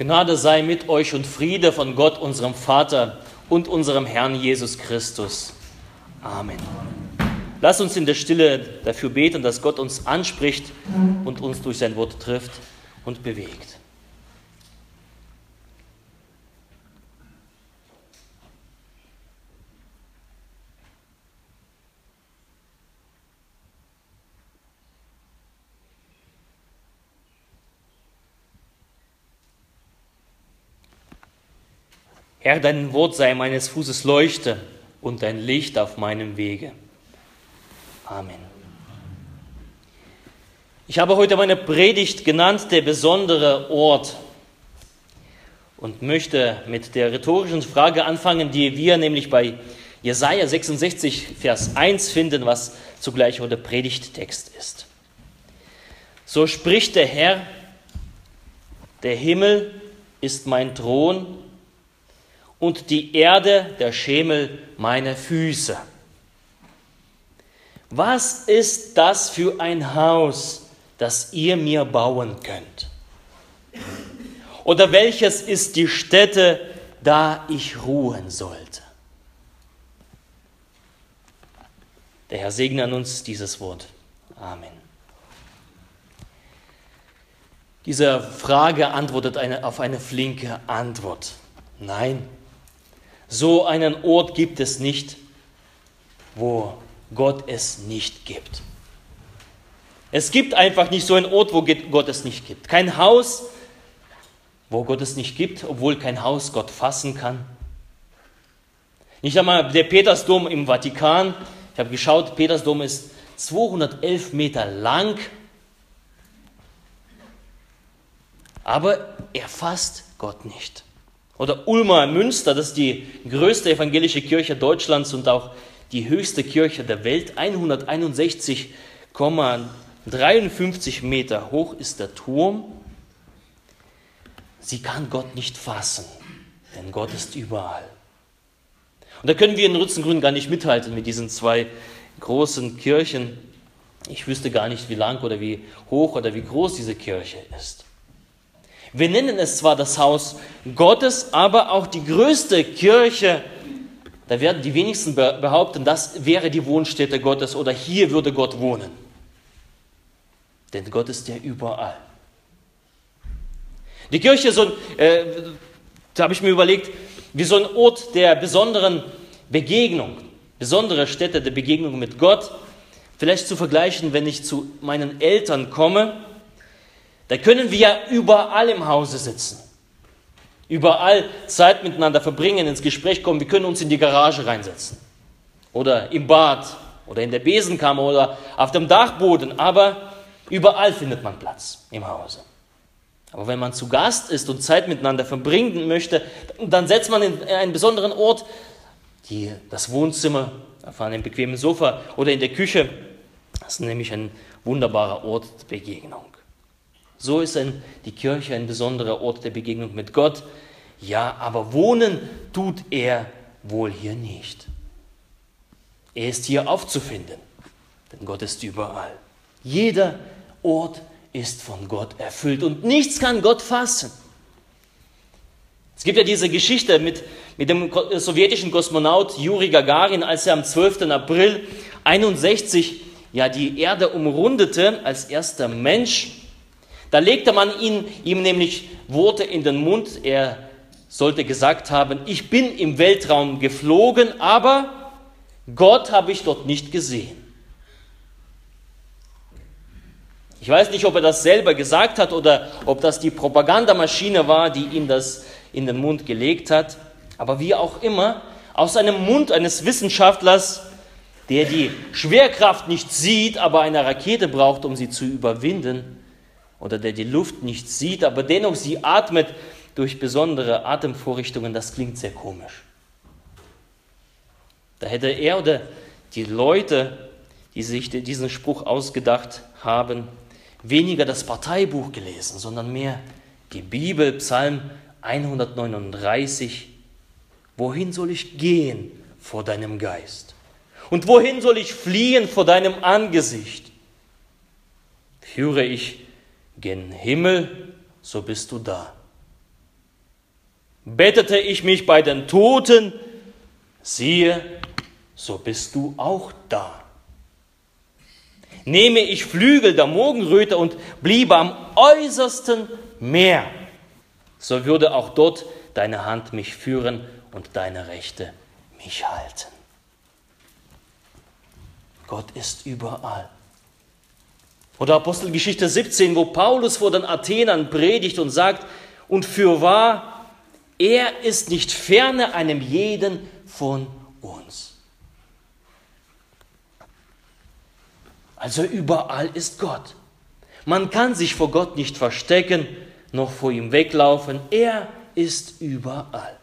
Gnade sei mit euch und Friede von Gott, unserem Vater und unserem Herrn Jesus Christus. Amen. Lass uns in der Stille dafür beten, dass Gott uns anspricht und uns durch sein Wort trifft und bewegt. Herr, dein Wort sei meines Fußes Leuchte und dein Licht auf meinem Wege. Amen. Ich habe heute meine Predigt genannt, der besondere Ort, und möchte mit der rhetorischen Frage anfangen, die wir nämlich bei Jesaja 66, Vers 1 finden, was zugleich der Predigttext ist. So spricht der Herr, der Himmel ist mein Thron und die Erde der Schemel meine Füße. Was ist das für ein Haus, das ihr mir bauen könnt? Oder welches ist die Stätte, da ich ruhen sollte? Der Herr segne an uns dieses Wort. Amen. Diese Frage antwortet eine, auf eine flinke Antwort. Nein, so einen Ort gibt es nicht, wo Gott es nicht gibt. Es gibt einfach nicht so einen Ort, wo Gott es nicht gibt. Kein Haus, wo Gott es nicht gibt, obwohl kein Haus Gott fassen kann. Nicht einmal der Petersdom im Vatikan. Ich habe geschaut, Petersdom ist 211 Meter lang, aber er fasst Gott nicht. Oder Ulmer Münster, das ist die größte evangelische Kirche Deutschlands und auch die höchste Kirche der Welt. 161,53 Meter hoch ist der Turm. Sie kann Gott nicht fassen, denn Gott ist überall. Und da können wir in Rützengrün gar nicht mithalten mit diesen zwei großen Kirchen. Ich wüsste gar nicht, wie lang oder wie hoch oder wie groß diese Kirche ist. Wir nennen es zwar das Haus Gottes, aber auch die größte Kirche, da werden die wenigsten behaupten, das wäre die Wohnstätte Gottes oder hier würde Gott wohnen. Denn Gott ist ja überall. Die Kirche, so, äh, da habe ich mir überlegt, wie so ein Ort der besonderen Begegnung, besondere Stätte der Begegnung mit Gott, vielleicht zu vergleichen, wenn ich zu meinen Eltern komme da können wir ja überall im Hause sitzen. Überall Zeit miteinander verbringen, ins Gespräch kommen. Wir können uns in die Garage reinsetzen. Oder im Bad. Oder in der Besenkammer. Oder auf dem Dachboden. Aber überall findet man Platz im Hause. Aber wenn man zu Gast ist und Zeit miteinander verbringen möchte, dann setzt man in einen besonderen Ort, die, das Wohnzimmer, auf einem bequemen Sofa oder in der Küche. Das ist nämlich ein wunderbarer Ort der Begegnung. So ist ein, die Kirche ein besonderer Ort der Begegnung mit Gott. Ja, aber wohnen tut er wohl hier nicht. Er ist hier aufzufinden, denn Gott ist überall. Jeder Ort ist von Gott erfüllt und nichts kann Gott fassen. Es gibt ja diese Geschichte mit, mit dem sowjetischen Kosmonaut Juri Gagarin, als er am 12. April 61 ja die Erde umrundete als erster Mensch da legte man ihn, ihm nämlich Worte in den Mund. Er sollte gesagt haben, ich bin im Weltraum geflogen, aber Gott habe ich dort nicht gesehen. Ich weiß nicht, ob er das selber gesagt hat oder ob das die Propagandamaschine war, die ihm das in den Mund gelegt hat. Aber wie auch immer, aus einem Mund eines Wissenschaftlers, der die Schwerkraft nicht sieht, aber eine Rakete braucht, um sie zu überwinden, oder der die Luft nicht sieht, aber dennoch sie atmet durch besondere Atemvorrichtungen, das klingt sehr komisch. Da hätte er oder die Leute, die sich diesen Spruch ausgedacht haben, weniger das Parteibuch gelesen, sondern mehr die Bibel, Psalm 139. Wohin soll ich gehen vor deinem Geist? Und wohin soll ich fliehen vor deinem Angesicht? Führe ich gen Himmel, so bist du da. Bettete ich mich bei den Toten, siehe, so bist du auch da. Nehme ich Flügel der Morgenröte und bliebe am äußersten Meer, so würde auch dort deine Hand mich führen und deine Rechte mich halten. Gott ist überall. Oder Apostelgeschichte 17, wo Paulus vor den Athenern predigt und sagt, und für wahr, er ist nicht ferne einem jeden von uns. Also überall ist Gott. Man kann sich vor Gott nicht verstecken, noch vor ihm weglaufen. Er ist überall.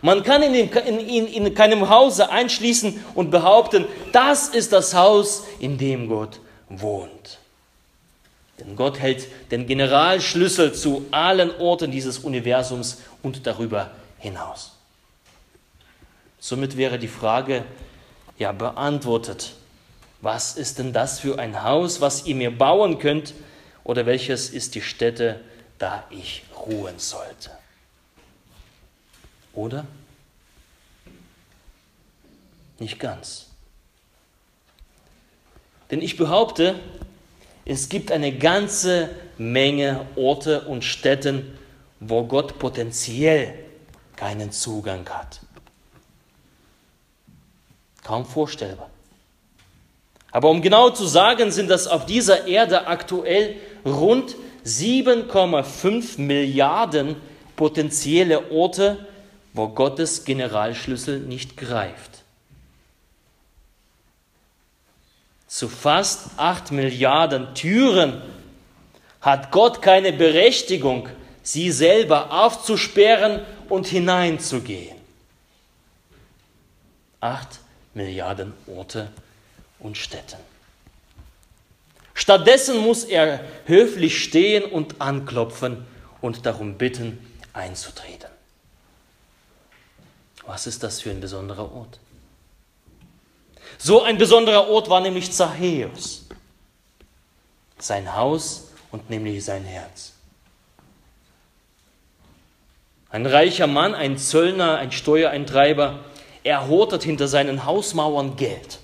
Man kann ihn in, in, in, keinem Hause einschließen und behaupten, das ist das Haus, in dem Gott wohnt. Denn Gott hält den Generalschlüssel zu allen Orten dieses Universums und darüber hinaus. Somit wäre die Frage ja beantwortet. Was ist denn das für ein Haus, was ihr mir bauen könnt? Oder welches ist die Stätte, da ich ruhen sollte? Oder? Nicht ganz. Denn ich behaupte, es gibt eine ganze Menge Orte und Städten, wo Gott potenziell keinen Zugang hat. Kaum vorstellbar. Aber um genau zu sagen, sind das auf dieser Erde aktuell rund 7,5 Milliarden potenzielle Orte, wo Gottes Generalschlüssel nicht greift. Zu fast 8 Milliarden Türen hat Gott keine Berechtigung, sie selber aufzusperren und hineinzugehen. 8 Milliarden Orte und Städten. Stattdessen muss er höflich stehen und anklopfen und darum bitten, einzutreten. Was ist das für ein besonderer Ort? So ein besonderer Ort war nämlich Zachäus. Sein Haus und nämlich sein Herz. Ein reicher Mann, ein Zöllner, ein Steuereintreiber, er hortet hinter seinen Hausmauern Geld.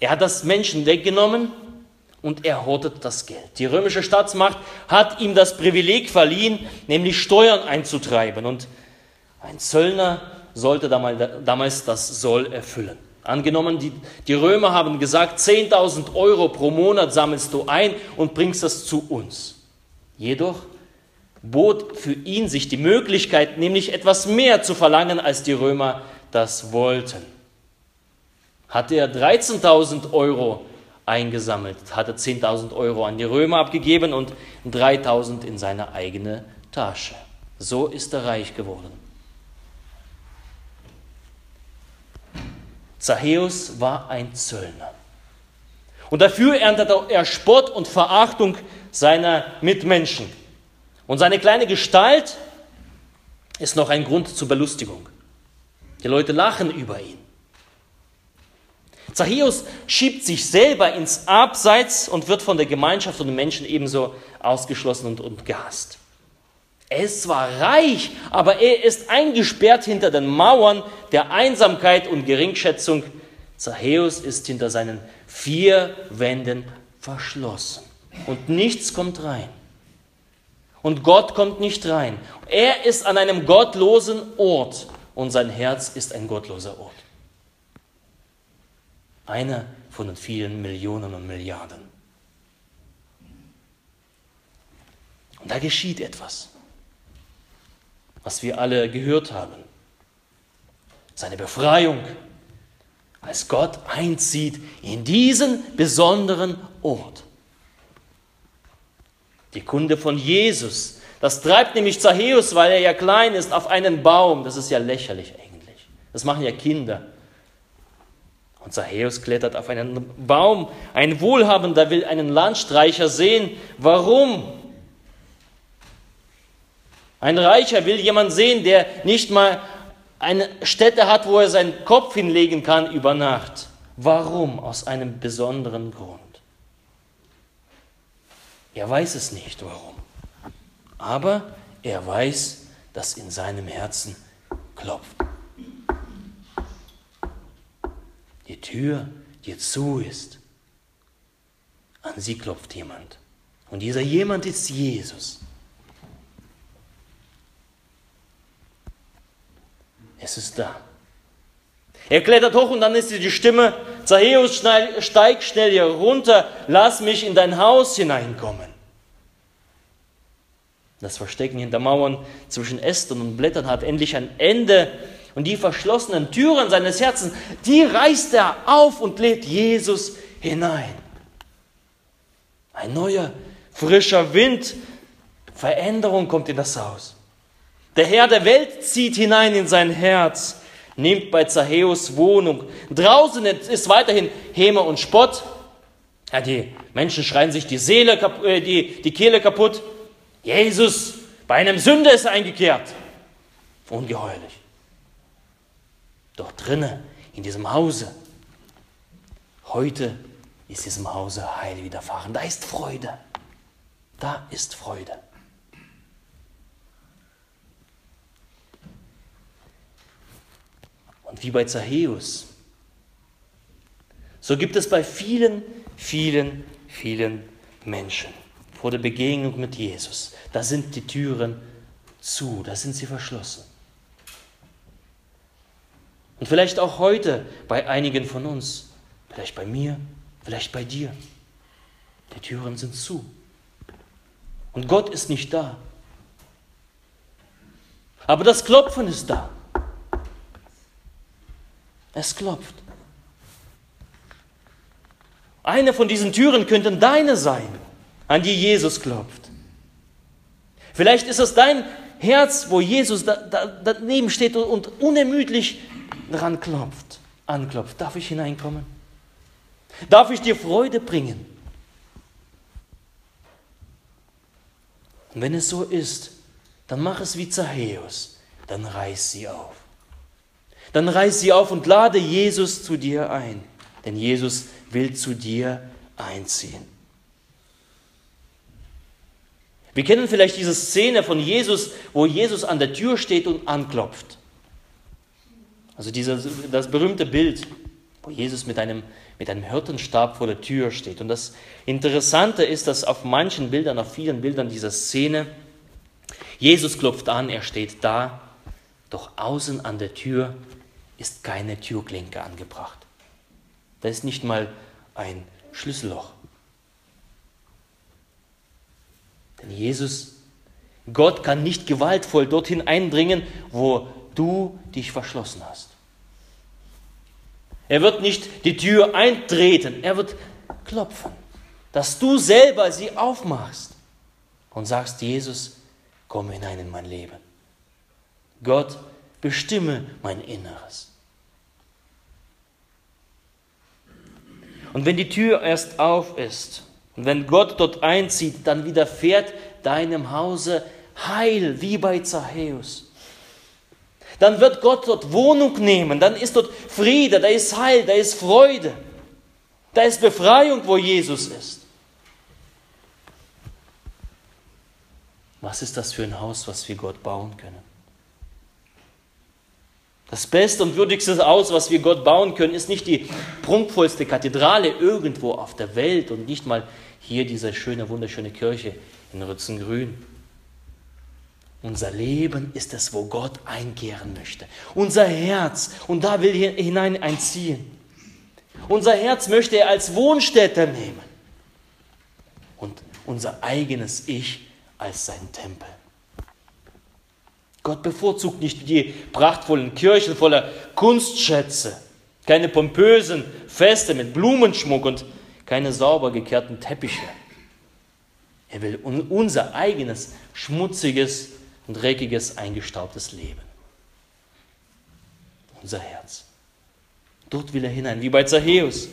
Er hat das Menschen weggenommen und er hortet das Geld. Die römische Staatsmacht hat ihm das Privileg verliehen, nämlich Steuern einzutreiben. Und ein Zöllner sollte damals das Soll erfüllen. Angenommen, die, die Römer haben gesagt, 10.000 Euro pro Monat sammelst du ein und bringst das zu uns. Jedoch bot für ihn sich die Möglichkeit, nämlich etwas mehr zu verlangen, als die Römer das wollten. Hatte er 13.000 Euro eingesammelt, hatte 10.000 Euro an die Römer abgegeben und 3.000 in seine eigene Tasche. So ist er reich geworden. Zachäus war ein Zöllner. Und dafür erntete er Spott und Verachtung seiner Mitmenschen. Und seine kleine Gestalt ist noch ein Grund zur Belustigung. Die Leute lachen über ihn. Zachäus schiebt sich selber ins Abseits und wird von der Gemeinschaft und den Menschen ebenso ausgeschlossen und, und gehasst. Ist zwar reich, aber er ist eingesperrt hinter den Mauern der Einsamkeit und Geringschätzung. Zachäus ist hinter seinen vier Wänden verschlossen und nichts kommt rein. Und Gott kommt nicht rein. Er ist an einem gottlosen Ort und sein Herz ist ein gottloser Ort. Einer von den vielen Millionen und Milliarden. Und da geschieht etwas was wir alle gehört haben. Seine Befreiung, als Gott einzieht in diesen besonderen Ort. Die Kunde von Jesus, das treibt nämlich Zachäus, weil er ja klein ist, auf einen Baum. Das ist ja lächerlich eigentlich. Das machen ja Kinder. Und Zachäus klettert auf einen Baum. Ein Wohlhabender will einen Landstreicher sehen. Warum? Ein Reicher will jemand sehen, der nicht mal eine Stätte hat, wo er seinen Kopf hinlegen kann über Nacht. Warum? Aus einem besonderen Grund. Er weiß es nicht, warum. aber er weiß, dass in seinem Herzen klopft. Die Tür, die zu ist, an sie klopft jemand. Und dieser jemand ist Jesus. Es ist da. Er klettert hoch und dann ist die Stimme, Zachäus, steig schnell hier runter, lass mich in dein Haus hineinkommen. Das Verstecken hinter Mauern zwischen Ästen und Blättern hat endlich ein Ende und die verschlossenen Türen seines Herzens, die reißt er auf und lädt Jesus hinein. Ein neuer, frischer Wind, Veränderung kommt in das Haus. Der Herr der Welt zieht hinein in sein Herz, nimmt bei Zachäus Wohnung. Draußen ist weiterhin Häme und Spott. Ja, die Menschen schreien sich die, Seele, äh, die, die Kehle kaputt. Jesus, bei einem Sünder ist er eingekehrt. Ungeheuerlich. Doch drinnen, in diesem Hause, heute ist diesem Hause Heil widerfahren. Da ist Freude. Da ist Freude. Und wie bei Zachäus, so gibt es bei vielen, vielen, vielen Menschen vor der Begegnung mit Jesus, da sind die Türen zu, da sind sie verschlossen. Und vielleicht auch heute bei einigen von uns, vielleicht bei mir, vielleicht bei dir. Die Türen sind zu. Und Gott ist nicht da. Aber das Klopfen ist da. Es klopft. Eine von diesen Türen könnten deine sein, an die Jesus klopft. Vielleicht ist es dein Herz, wo Jesus da, da, daneben steht und unermüdlich dran klopft, anklopft. Darf ich hineinkommen? Darf ich dir Freude bringen? Und wenn es so ist, dann mach es wie Zachäus, dann reiß sie auf dann reiß sie auf und lade Jesus zu dir ein, denn Jesus will zu dir einziehen. Wir kennen vielleicht diese Szene von Jesus, wo Jesus an der Tür steht und anklopft. Also dieses, das berühmte Bild, wo Jesus mit einem, mit einem Hirtenstab vor der Tür steht. Und das Interessante ist, dass auf manchen Bildern, auf vielen Bildern dieser Szene, Jesus klopft an, er steht da, doch außen an der Tür ist keine Türklinke angebracht. Da ist nicht mal ein Schlüsselloch. Denn Jesus, Gott kann nicht gewaltvoll dorthin eindringen, wo du dich verschlossen hast. Er wird nicht die Tür eintreten, er wird klopfen, dass du selber sie aufmachst und sagst, Jesus, komm hinein in mein Leben. Gott bestimme mein Inneres. Und wenn die Tür erst auf ist und wenn Gott dort einzieht, dann widerfährt deinem Hause Heil, wie bei Zachäus. Dann wird Gott dort Wohnung nehmen, dann ist dort Friede, da ist Heil, da ist Freude, da ist Befreiung, wo Jesus ist. Was ist das für ein Haus, was wir Gott bauen können? Das beste und würdigste Haus, was wir Gott bauen können, ist nicht die prunkvollste Kathedrale irgendwo auf der Welt und nicht mal hier diese schöne, wunderschöne Kirche in Rützengrün. Unser Leben ist es, wo Gott einkehren möchte. Unser Herz, und da will er hinein einziehen. Unser Herz möchte er als Wohnstätte nehmen. Und unser eigenes Ich als sein Tempel. Gott bevorzugt nicht die prachtvollen Kirchen voller Kunstschätze, keine pompösen Feste mit Blumenschmuck und keine sauber gekehrten Teppiche. Er will unser eigenes schmutziges und dreckiges, eingestaubtes Leben. Unser Herz. Dort will er hinein, wie bei Zachäus.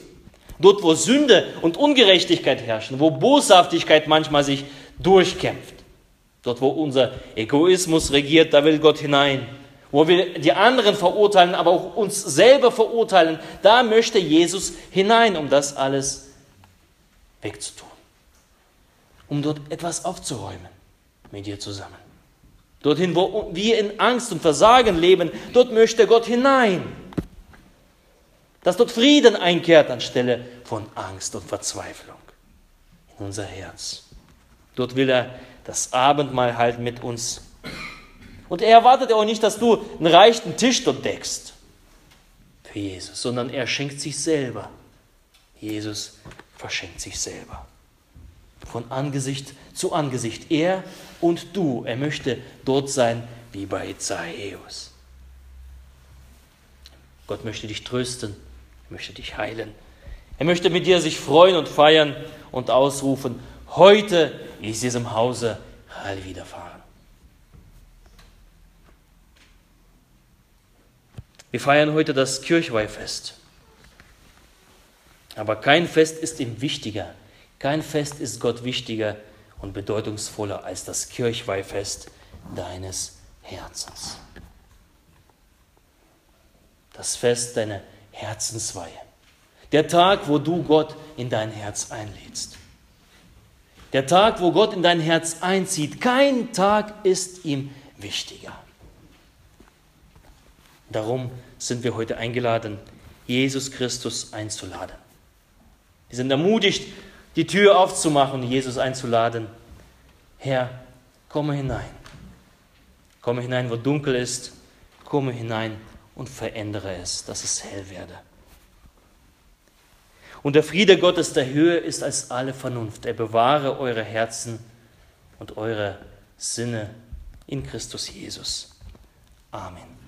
Dort, wo Sünde und Ungerechtigkeit herrschen, wo Boshaftigkeit manchmal sich durchkämpft. Dort, wo unser Egoismus regiert, da will Gott hinein. Wo wir die anderen verurteilen, aber auch uns selber verurteilen, da möchte Jesus hinein, um das alles wegzutun. Um dort etwas aufzuräumen. mit dir zusammen. Dorthin, wo wir in Angst und Versagen leben, dort möchte Gott hinein. Dass dort Frieden einkehrt anstelle von Angst und Verzweiflung in unser Herz. Dort will er das Abendmahl halten mit uns. Und er erwartet auch nicht, dass du einen reichen Tisch dort deckst für Jesus, sondern er schenkt sich selber. Jesus verschenkt sich selber. Von Angesicht zu Angesicht. Er und du. Er möchte dort sein wie bei Zachäus. Gott möchte dich trösten, möchte dich heilen. Er möchte mit dir sich freuen und feiern und ausrufen, heute ist diesem Hause Heil widerfahren. Wir feiern heute das Kirchweihfest. Aber kein Fest ist ihm wichtiger, kein Fest ist Gott wichtiger und bedeutungsvoller als das Kirchweihfest deines Herzens. Das Fest deiner Herzensweihe. Der Tag, wo du Gott in dein Herz einlädst. Der Tag, wo Gott in dein Herz einzieht. Kein Tag ist ihm wichtiger. Darum sind wir heute eingeladen, Jesus Christus einzuladen. Wir sind ermutigt, die Tür aufzumachen, Jesus einzuladen. Herr, komme hinein. Komme hinein, wo dunkel ist. Komme hinein und verändere es, dass es hell werde. Und der Friede Gottes der Höhe ist als alle Vernunft. Er bewahre eure Herzen und eure Sinne in Christus Jesus. Amen.